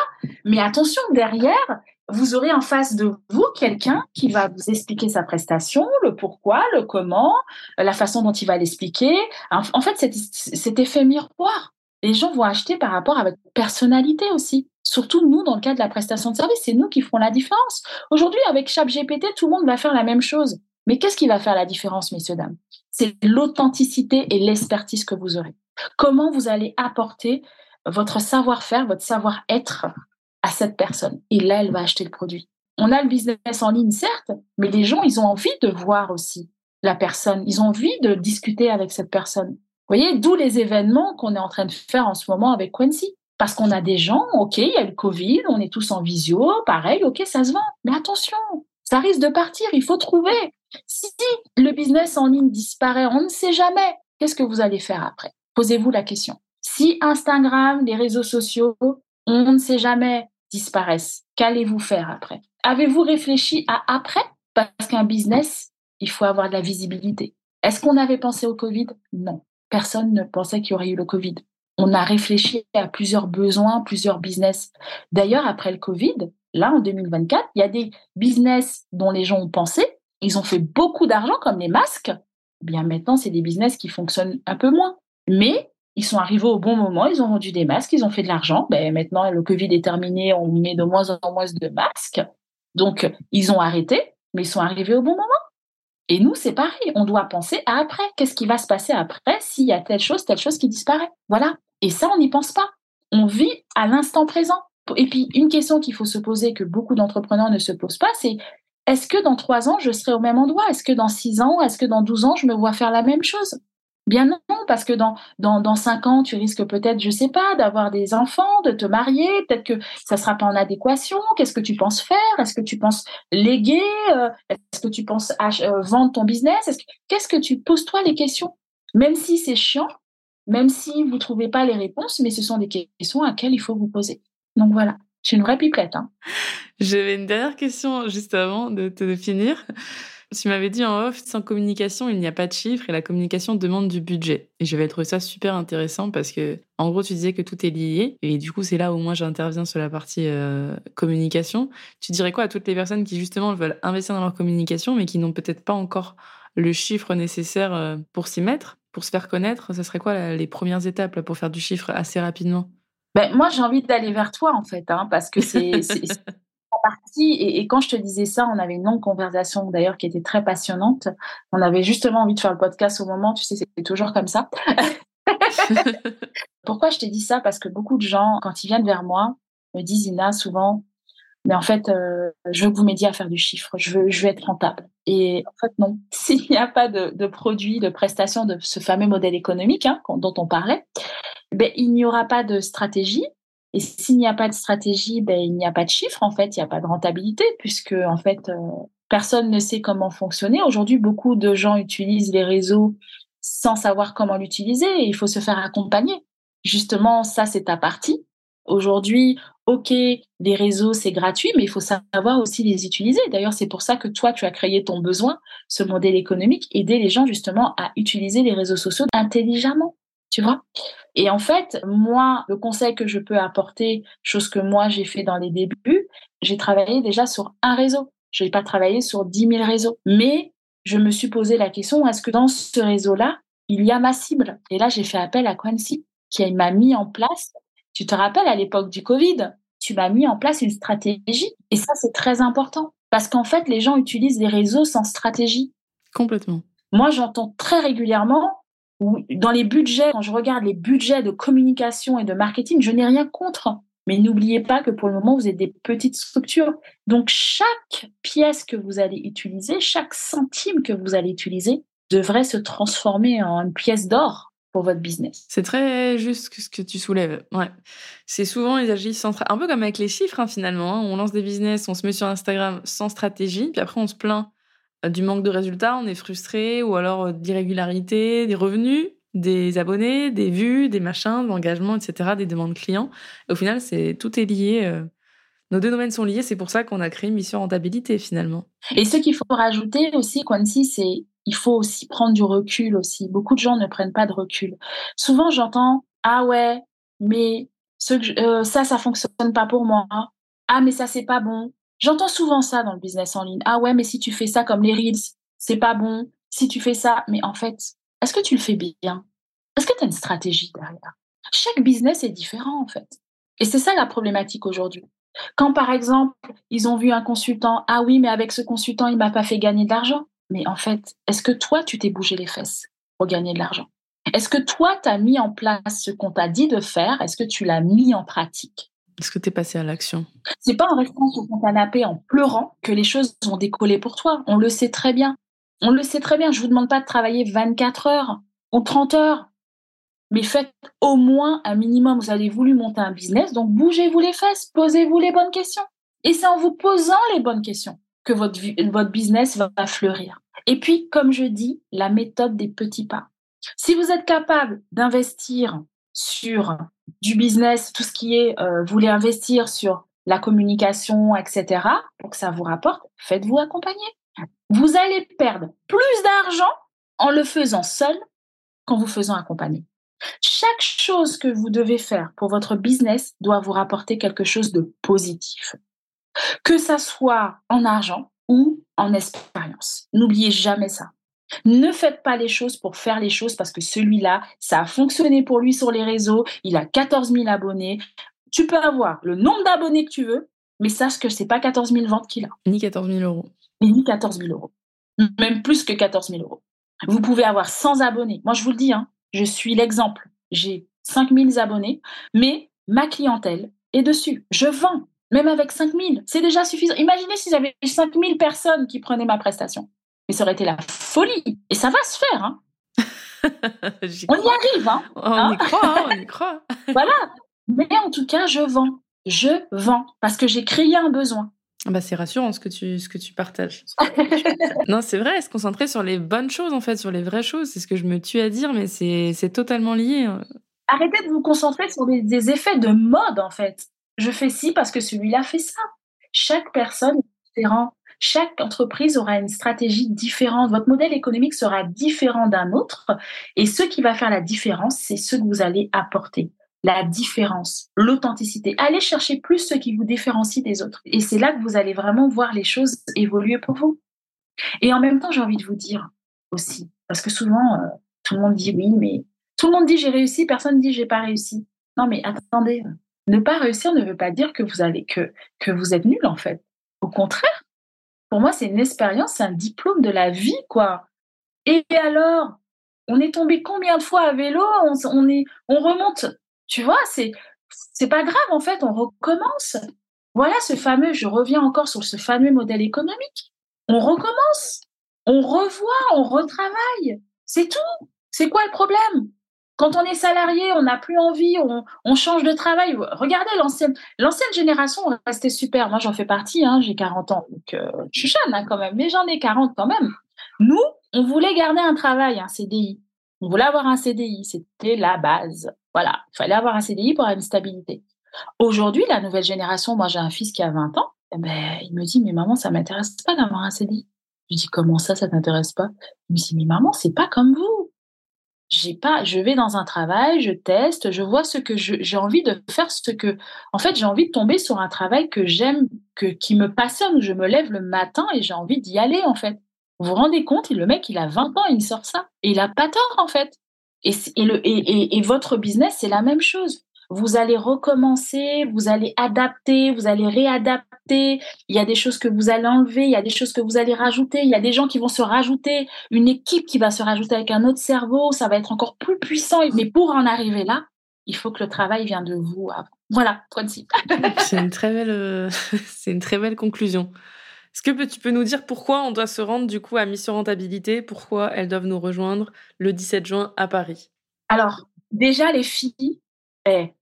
mais attention, derrière, vous aurez en face de vous quelqu'un qui va vous expliquer sa prestation, le pourquoi, le comment, la façon dont il va l'expliquer. En fait, cet effet miroir, les gens vont acheter par rapport à votre personnalité aussi. Surtout nous, dans le cas de la prestation de service, c'est nous qui ferons la différence. Aujourd'hui, avec ChatGPT, tout le monde va faire la même chose. Mais qu'est-ce qui va faire la différence, messieurs, dames? C'est l'authenticité et l'expertise que vous aurez. Comment vous allez apporter votre savoir-faire, votre savoir-être à cette personne. Et là, elle va acheter le produit. On a le business en ligne, certes, mais les gens, ils ont envie de voir aussi la personne. Ils ont envie de discuter avec cette personne. Vous voyez, d'où les événements qu'on est en train de faire en ce moment avec Quincy. Parce qu'on a des gens, OK, il y a le Covid, on est tous en visio, pareil, OK, ça se vend. Mais attention, ça risque de partir, il faut trouver. Si le business en ligne disparaît, on ne sait jamais. Qu'est-ce que vous allez faire après? Posez-vous la question. Si Instagram, les réseaux sociaux, on ne sait jamais, disparaissent, qu'allez-vous faire après? Avez-vous réfléchi à après? Parce qu'un business, il faut avoir de la visibilité. Est-ce qu'on avait pensé au Covid? Non. Personne ne pensait qu'il y aurait eu le Covid on a réfléchi à plusieurs besoins, plusieurs business. D'ailleurs, après le Covid, là, en 2024, il y a des business dont les gens ont pensé, ils ont fait beaucoup d'argent, comme les masques. Bien, maintenant, c'est des business qui fonctionnent un peu moins. Mais ils sont arrivés au bon moment, ils ont vendu des masques, ils ont fait de l'argent. Ben, maintenant, le Covid est terminé, on met de moins en moins de masques. Donc, ils ont arrêté, mais ils sont arrivés au bon moment. Et nous, c'est pareil, on doit penser à après. Qu'est-ce qui va se passer après s'il y a telle chose, telle chose qui disparaît? Voilà. Et ça, on n'y pense pas. On vit à l'instant présent. Et puis, une question qu'il faut se poser, que beaucoup d'entrepreneurs ne se posent pas, c'est est-ce que dans trois ans, je serai au même endroit? Est-ce que dans six ans, est-ce que dans douze ans, je me vois faire la même chose? Bien non, parce que dans, dans, dans cinq ans, tu risques peut-être, je sais pas, d'avoir des enfants, de te marier, peut-être que ça sera pas en adéquation. Qu'est-ce que tu penses faire? Est-ce que tu penses léguer? Euh, Est-ce que tu penses euh, vendre ton business? Qu'est-ce que tu poses-toi les questions? Même si c'est chiant, même si vous ne trouvez pas les réponses, mais ce sont des questions à laquelle il faut vous poser. Donc voilà, c'est une vraie pipelette. Hein. J'avais une dernière question juste avant de te finir. Tu m'avais dit en off, sans communication, il n'y a pas de chiffres et la communication demande du budget. Et je vais trouver ça super intéressant parce que, en gros, tu disais que tout est lié. Et du coup, c'est là où moi j'interviens sur la partie euh, communication. Tu dirais quoi à toutes les personnes qui, justement, veulent investir dans leur communication, mais qui n'ont peut-être pas encore le chiffre nécessaire euh, pour s'y mettre pour se faire connaître, ce serait quoi les premières étapes pour faire du chiffre assez rapidement? Ben, Moi, j'ai envie d'aller vers toi, en fait, hein, parce que c'est partie. Et, et, quand je te disais ça, on avait une longue conversation, d'ailleurs, qui était très passionnante. On avait justement envie de faire le podcast au moment, tu sais, c'est toujours comme ça. (laughs) Pourquoi je t'ai dit ça? Parce que beaucoup de gens, quand ils viennent vers moi, me disent, Ina, souvent, mais en fait, euh, je veux que vous m'aidiez à faire du chiffre, je veux, je veux être rentable. Et en fait, non. (laughs) S'il n'y a pas de, de produit, de prestation de ce fameux modèle économique hein, dont on parlait, ben, il n'y aura pas de stratégie. Et s'il n'y a pas de stratégie, ben, il n'y a pas de chiffre, en fait, il n'y a pas de rentabilité, puisque en fait, euh, personne ne sait comment fonctionner. Aujourd'hui, beaucoup de gens utilisent les réseaux sans savoir comment l'utiliser et il faut se faire accompagner. Justement, ça, c'est ta partie. Aujourd'hui, OK, les réseaux, c'est gratuit, mais il faut savoir aussi les utiliser. D'ailleurs, c'est pour ça que toi, tu as créé ton besoin, ce modèle économique, aider les gens justement à utiliser les réseaux sociaux intelligemment. Tu vois Et en fait, moi, le conseil que je peux apporter, chose que moi j'ai fait dans les débuts, j'ai travaillé déjà sur un réseau. Je n'ai pas travaillé sur 10 000 réseaux. Mais je me suis posé la question, est-ce que dans ce réseau-là, il y a ma cible? Et là, j'ai fait appel à Quancy, qui m'a mis en place tu te rappelles à l'époque du Covid, tu m'as mis en place une stratégie. Et ça, c'est très important. Parce qu'en fait, les gens utilisent les réseaux sans stratégie. Complètement. Moi, j'entends très régulièrement, dans les budgets, quand je regarde les budgets de communication et de marketing, je n'ai rien contre. Mais n'oubliez pas que pour le moment, vous êtes des petites structures. Donc, chaque pièce que vous allez utiliser, chaque centime que vous allez utiliser, devrait se transformer en une pièce d'or votre business. C'est très juste ce que tu soulèves. Ouais. C'est souvent ils agissent un peu comme avec les chiffres hein, finalement. Hein. On lance des business, on se met sur Instagram sans stratégie, puis après on se plaint du manque de résultats, on est frustré, ou alors d'irrégularité, des revenus, des abonnés, des vues, des machins, d'engagement, etc., des demandes clients. au final, c'est tout est lié. nos deux domaines sont liés, c'est pour ça qu'on a créé Mission Rentabilité finalement. Et ce qu'il faut rajouter aussi, Quancy, c'est il faut aussi prendre du recul aussi. Beaucoup de gens ne prennent pas de recul. Souvent, j'entends ah ouais, mais ce euh, ça, ça fonctionne pas pour moi. Ah, mais ça, c'est pas bon. J'entends souvent ça dans le business en ligne. Ah ouais, mais si tu fais ça comme les Reels, c'est pas bon. Si tu fais ça, mais en fait, est-ce que tu le fais bien? Est-ce que tu as une stratégie derrière? Chaque business est différent, en fait. Et c'est ça la problématique aujourd'hui. Quand, par exemple, ils ont vu un consultant, ah oui, mais avec ce consultant, il m'a pas fait gagner de l'argent. Mais en fait, est-ce que toi, tu t'es bougé les fesses pour gagner de l'argent? Est-ce que toi, tu as mis en place ce qu'on t'a dit de faire? Est-ce que tu l'as mis en pratique? Est-ce que tu es passé à l'action? C'est pas en restant sur ton canapé en pleurant que les choses vont décoller pour toi. On le sait très bien. On le sait très bien. Je vous demande pas de travailler 24 heures ou 30 heures. Mais faites au moins un minimum. Vous avez voulu monter un business, donc bougez-vous les fesses, posez-vous les bonnes questions. Et c'est en vous posant les bonnes questions que votre, votre business va fleurir. Et puis, comme je dis, la méthode des petits pas. Si vous êtes capable d'investir sur du business, tout ce qui est, euh, vous voulez investir sur la communication, etc., pour que ça vous rapporte, faites-vous accompagner. Vous allez perdre plus d'argent en le faisant seul qu'en vous faisant accompagner. Chaque chose que vous devez faire pour votre business doit vous rapporter quelque chose de positif que ça soit en argent ou en expérience. N'oubliez jamais ça. Ne faites pas les choses pour faire les choses parce que celui-là, ça a fonctionné pour lui sur les réseaux, il a 14 000 abonnés. Tu peux avoir le nombre d'abonnés que tu veux, mais sache que c'est pas 14 000 ventes qu'il a. Ni 14 000 euros. ni 14 000 euros. Même plus que 14 000 euros. Vous pouvez avoir 100 abonnés. Moi, je vous le dis, hein, je suis l'exemple. J'ai 5 000 abonnés, mais ma clientèle est dessus. Je vends. Même avec 5000, c'est déjà suffisant. Imaginez si j'avais 5000 personnes qui prenaient ma prestation. Mais ça aurait été la folie. Et ça va se faire. Hein. (laughs) on y arrive. Hein. on y hein. croit, hein, on y (laughs) croit. voilà. Mais en tout cas, je vends. Je vends parce que j'ai créé un besoin. Ah bah c'est rassurant ce que tu, ce que tu partages. (laughs) non, c'est vrai, se concentrer sur les bonnes choses, en fait, sur les vraies choses. C'est ce que je me tue à dire, mais c'est totalement lié. Hein. Arrêtez de vous concentrer sur des effets de mode, en fait je fais ci parce que celui-là fait ça. Chaque personne est différente. Chaque entreprise aura une stratégie différente. Votre modèle économique sera différent d'un autre. Et ce qui va faire la différence, c'est ce que vous allez apporter. La différence, l'authenticité. Allez chercher plus ce qui vous différencie des autres. Et c'est là que vous allez vraiment voir les choses évoluer pour vous. Et en même temps, j'ai envie de vous dire aussi, parce que souvent, euh, tout le monde dit oui, mais tout le monde dit j'ai réussi, personne dit j'ai pas réussi. Non, mais attendez, ne pas réussir ne veut pas dire que vous allez que vous êtes nul en fait. Au contraire, pour moi, c'est une expérience, c'est un diplôme de la vie, quoi. Et alors, on est tombé combien de fois à vélo? On, est, on remonte. Tu vois, c'est c'est pas grave en fait, on recommence. Voilà ce fameux, je reviens encore sur ce fameux modèle économique. On recommence, on revoit, on retravaille. C'est tout. C'est quoi le problème? Quand on est salarié, on n'a plus envie, on, change de travail. Regardez l'ancienne, génération restait super. Moi, j'en fais partie. Hein, j'ai 40 ans, donc euh, je suis jeune hein, quand même, mais j'en ai 40 quand même. Nous, on voulait garder un travail, un CDI. On voulait avoir un CDI, c'était la base. Voilà, il fallait avoir un CDI pour avoir une stabilité. Aujourd'hui, la nouvelle génération, moi j'ai un fils qui a 20 ans, eh ben, il me dit, mais maman, ça m'intéresse pas d'avoir un CDI. Je dis, comment ça, ça t'intéresse pas? Il me dit, mais maman, c'est pas comme vous j'ai pas, je vais dans un travail, je teste, je vois ce que j'ai envie de faire, ce que, en fait, j'ai envie de tomber sur un travail que j'aime, que qui me passionne, je me lève le matin et j'ai envie d'y aller, en fait. Vous vous rendez compte, le mec, il a 20 ans, il sort ça. Et il a pas tort, en fait. Et, et, le, et, et votre business, c'est la même chose vous allez recommencer, vous allez adapter, vous allez réadapter. Il y a des choses que vous allez enlever, il y a des choses que vous allez rajouter, il y a des gens qui vont se rajouter, une équipe qui va se rajouter avec un autre cerveau, ça va être encore plus puissant. Mais pour en arriver là, il faut que le travail vienne de vous Voilà, principe. (laughs) c'est une très belle, euh, (laughs) c'est une très belle conclusion. Est-ce que tu peux nous dire pourquoi on doit se rendre du coup à Mission Rentabilité? Pourquoi elles doivent nous rejoindre le 17 juin à Paris? Alors, déjà, les filles, est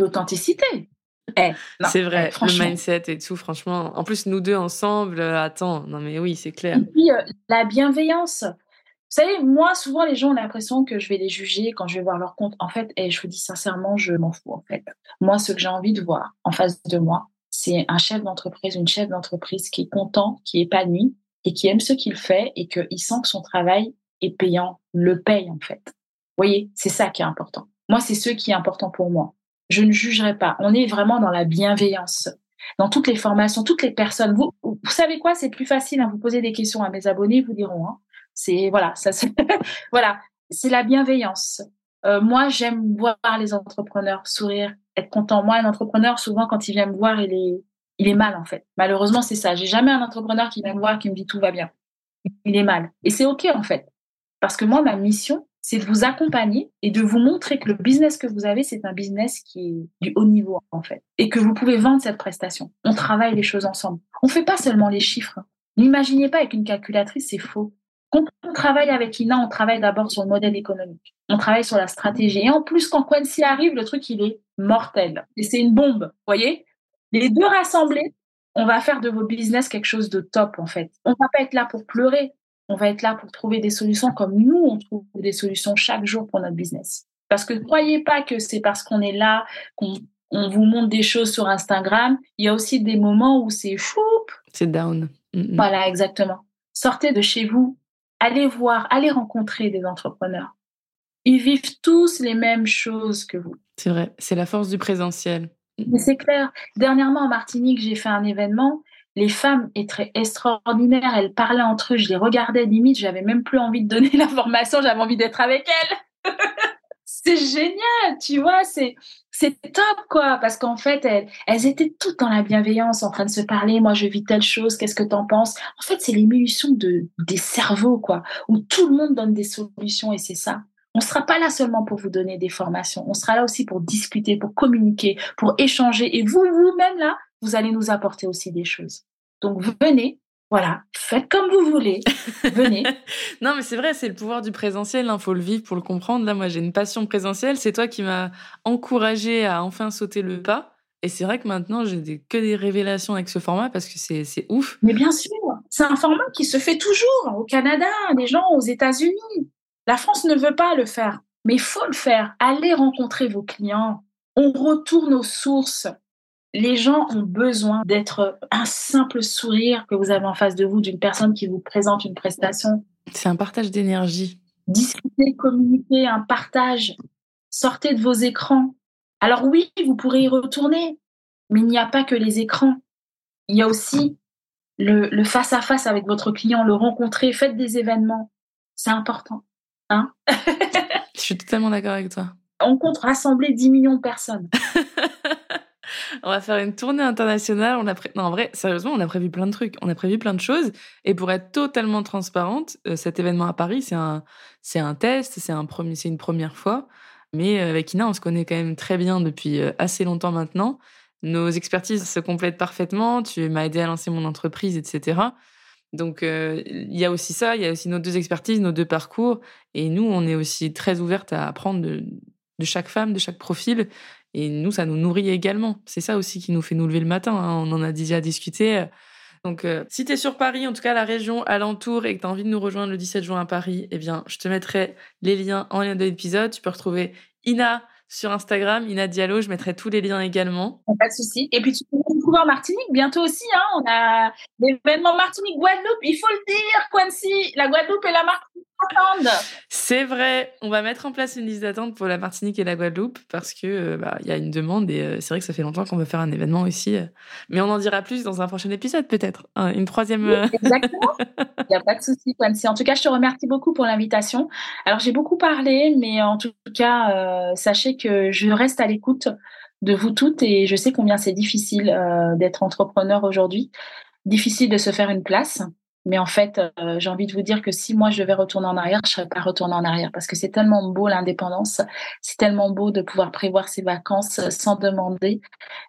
l'authenticité. Eh, c'est vrai, eh, le mindset et tout, franchement. En plus, nous deux ensemble, euh, attends, non mais oui, c'est clair. Et puis, euh, la bienveillance. Vous savez, moi, souvent, les gens ont l'impression que je vais les juger quand je vais voir leur compte. En fait, et eh, je vous dis sincèrement, je m'en fous, en fait. Moi, ce que j'ai envie de voir en face de moi, c'est un chef d'entreprise, une chef d'entreprise qui est content, qui est épanoui et qui aime ce qu'il fait et qu'il sent que son travail est payant, le paye, en fait. Vous voyez, c'est ça qui est important. Moi, c'est ce qui est important pour moi. Je ne jugerai pas. On est vraiment dans la bienveillance. Dans toutes les formations, toutes les personnes. Vous, vous savez quoi? C'est plus facile. Hein, vous posez des questions à mes abonnés, ils vous diront. Hein. C'est voilà, ça, (laughs) voilà, c'est la bienveillance. Euh, moi, j'aime voir les entrepreneurs sourire, être content. Moi, un entrepreneur, souvent, quand il vient me voir, il est, il est mal en fait. Malheureusement, c'est ça. J'ai jamais un entrepreneur qui vient me voir qui me dit tout va bien. Il est mal. Et c'est ok en fait, parce que moi, ma mission, c'est de vous accompagner et de vous montrer que le business que vous avez, c'est un business qui est du haut niveau, en fait, et que vous pouvez vendre cette prestation. On travaille les choses ensemble. On fait pas seulement les chiffres. N'imaginez pas avec une calculatrice, c'est faux. Quand on travaille avec Ina, on travaille d'abord sur le modèle économique. On travaille sur la stratégie. Et en plus, quand Quincy arrive, le truc, il est mortel. Et c'est une bombe. Vous voyez? Les deux rassemblés, on va faire de vos business quelque chose de top, en fait. On va pas être là pour pleurer on va être là pour trouver des solutions comme nous, on trouve des solutions chaque jour pour notre business. Parce que ne croyez pas que c'est parce qu'on est là, qu'on vous montre des choses sur Instagram. Il y a aussi des moments où c'est choup. C'est down. Voilà, exactement. Sortez de chez vous, allez voir, allez rencontrer des entrepreneurs. Ils vivent tous les mêmes choses que vous. C'est vrai, c'est la force du présentiel. Mais c'est clair. Dernièrement, en Martinique, j'ai fait un événement les femmes étaient extraordinaires, elles parlaient entre eux, je les regardais limite, j'avais même plus envie de donner (laughs) l'information, j'avais envie d'être avec elles. (laughs) c'est génial, tu vois, c'est c'est top quoi, parce qu'en fait elles, étaient toutes dans la bienveillance, en train de se parler. Moi, je vis telle chose, qu'est-ce que tu en penses? En fait, c'est l'émulsion de des cerveaux quoi, où tout le monde donne des solutions et c'est ça. On ne sera pas là seulement pour vous donner des formations, on sera là aussi pour discuter, pour communiquer, pour échanger. Et vous, vous-même là, vous allez nous apporter aussi des choses. Donc venez, voilà, faites comme vous voulez, venez. (laughs) non, mais c'est vrai, c'est le pouvoir du présentiel, il hein, faut le vivre pour le comprendre. Là, moi, j'ai une passion présentielle, c'est toi qui m'as encouragé à enfin sauter le pas. Et c'est vrai que maintenant, j'ai que des révélations avec ce format parce que c'est ouf. Mais bien sûr, c'est un format qui se fait toujours au Canada, les gens aux États-Unis. La France ne veut pas le faire, mais il faut le faire. Allez rencontrer vos clients. On retourne aux sources les gens ont besoin d'être un simple sourire que vous avez en face de vous d'une personne qui vous présente une prestation. C'est un partage d'énergie. Discuter, communiquer, un partage. Sortez de vos écrans. Alors oui, vous pourrez y retourner, mais il n'y a pas que les écrans. Il y a aussi le, face à face avec votre client, le rencontrer, faites des événements. C'est important. Hein Je suis totalement d'accord avec toi. On compte rassembler 10 millions de personnes. (laughs) on va faire une tournée internationale. On a Non, en vrai, sérieusement, on a prévu plein de trucs. On a prévu plein de choses. Et pour être totalement transparente, euh, cet événement à Paris, c'est un, c'est un test, c'est un premier, c'est une première fois. Mais euh, avec Ina, on se connaît quand même très bien depuis euh, assez longtemps maintenant. Nos expertises se complètent parfaitement. Tu m'as aidé à lancer mon entreprise, etc. Donc, il y a aussi ça. Il y a aussi nos deux expertises, nos deux parcours. Et nous, on est aussi très ouvertes à apprendre de, de chaque femme, de chaque profil. Et nous, ça nous nourrit également. C'est ça aussi qui nous fait nous lever le matin. Hein. On en a déjà discuté. Donc, euh, si tu es sur Paris, en tout cas la région alentour, et que tu as envie de nous rejoindre le 17 juin à Paris, eh bien, je te mettrai les liens en lien de l'épisode. Tu peux retrouver Ina sur Instagram, Ina Diallo. Je mettrai tous les liens également. Pas de souci. Et puis, tu peux Martinique bientôt aussi. Hein. On a l'événement Martinique-Guadeloupe. Il faut le dire, Quincy. La Guadeloupe et la Martinique c'est vrai, on va mettre en place une liste d'attente pour la Martinique et la Guadeloupe parce que euh, bah, il y a une demande et euh, c'est vrai que ça fait longtemps qu'on veut faire un événement ici. Euh. mais on en dira plus dans un prochain épisode peut-être, hein, une troisième. exactement. (laughs) Il n'y a pas de souci, En tout cas, je te remercie beaucoup pour l'invitation. Alors j'ai beaucoup parlé, mais en tout cas, sachez que je reste à l'écoute de vous toutes et je sais combien c'est difficile d'être entrepreneur aujourd'hui, difficile de se faire une place. Mais en fait, euh, j'ai envie de vous dire que si moi je devais retourner en arrière, je serais pas retourner en arrière parce que c'est tellement beau l'indépendance, c'est tellement beau de pouvoir prévoir ses vacances sans demander,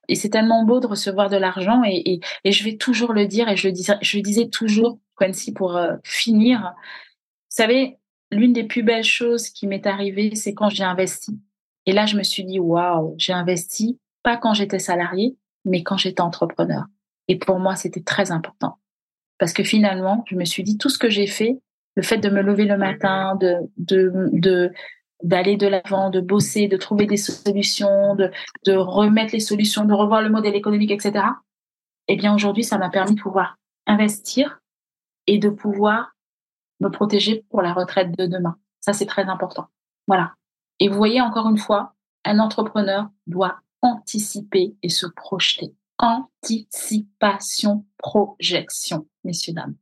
et c'est tellement beau de recevoir de l'argent. Et, et, et, je vais toujours le dire et je le disais, je disais toujours, Quincy, pour euh, finir. Vous savez, l'une des plus belles choses qui m'est arrivée, c'est quand j'ai investi. Et là, je me suis dit, waouh, j'ai investi pas quand j'étais salarié, mais quand j'étais entrepreneur. Et pour moi, c'était très important. Parce que finalement, je me suis dit, tout ce que j'ai fait, le fait de me lever le matin, de, d'aller de l'avant, de bosser, de trouver des solutions, de, de remettre les solutions, de revoir le modèle économique, etc. Eh bien, aujourd'hui, ça m'a permis de pouvoir investir et de pouvoir me protéger pour la retraite de demain. Ça, c'est très important. Voilà. Et vous voyez, encore une fois, un entrepreneur doit anticiper et se projeter. Anticipation, projection, messieurs, dames.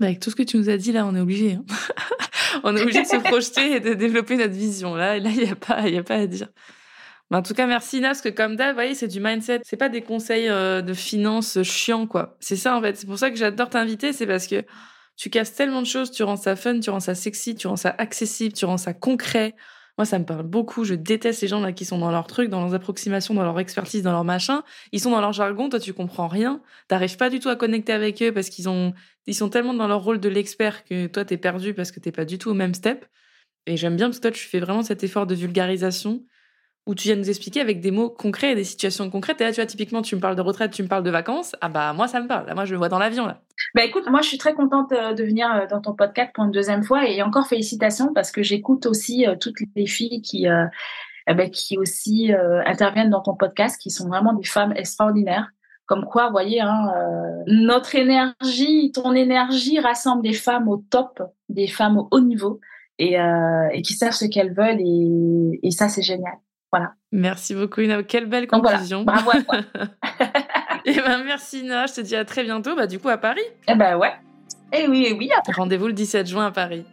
Avec tout ce que tu nous as dit là, on est obligé. Hein. (laughs) on est obligé de se projeter et de développer notre vision. Là, là, il n'y a pas, a pas à dire. Mais en tout cas, merci Ina, parce que comme d'hab, vous voyez, c'est du mindset. C'est pas des conseils euh, de finance chiants, quoi. C'est ça, en fait. C'est pour ça que j'adore t'inviter, c'est parce que tu casses tellement de choses, tu rends ça fun, tu rends ça sexy, tu rends ça accessible, tu rends ça concret. Moi, ça me parle beaucoup. Je déteste les gens là qui sont dans leur truc, dans leurs approximations, dans leur expertise, dans leur machin. Ils sont dans leur jargon. Toi, tu comprends rien. T'arrives pas du tout à connecter avec eux parce qu'ils ont, ils sont tellement dans leur rôle de l'expert que toi, t'es perdu parce que t'es pas du tout au même step. Et j'aime bien parce que toi, tu fais vraiment cet effort de vulgarisation où tu viens nous expliquer avec des mots concrets et des situations concrètes. Et là, tu vois, typiquement, tu me parles de retraite, tu me parles de vacances. Ah bah, moi, ça me parle. Moi, je le vois dans l'avion, là. Bah écoute, moi, je suis très contente euh, de venir euh, dans ton podcast pour une deuxième fois. Et encore félicitations parce que j'écoute aussi euh, toutes les filles qui, eh ben, qui aussi interviennent dans ton podcast, qui sont vraiment des femmes extraordinaires. Comme quoi, vous voyez, hein, notre énergie, ton énergie rassemble des femmes au top, des femmes au haut niveau et, qui savent ce qu'elles veulent. Et ça, c'est génial. Voilà. Merci beaucoup, Ina. Quelle belle conclusion. Bravo à toi. et eh ben, merci, Ina. Je te dis à très bientôt, bah, du coup, à Paris. Eh ben ouais. Eh oui, eh oui. Rendez-vous le 17 juin à Paris.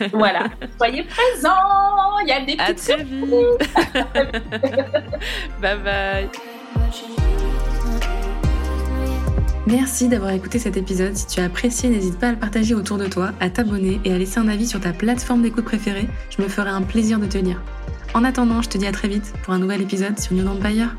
(laughs) voilà. Soyez présents. Il y a des petites À très vite. (laughs) bye bye. Merci d'avoir écouté cet épisode. Si tu as apprécié, n'hésite pas à le partager autour de toi, à t'abonner et à laisser un avis sur ta plateforme d'écoute préférée. Je me ferai un plaisir de te lire. En attendant, je te dis à très vite pour un nouvel épisode sur New Empire.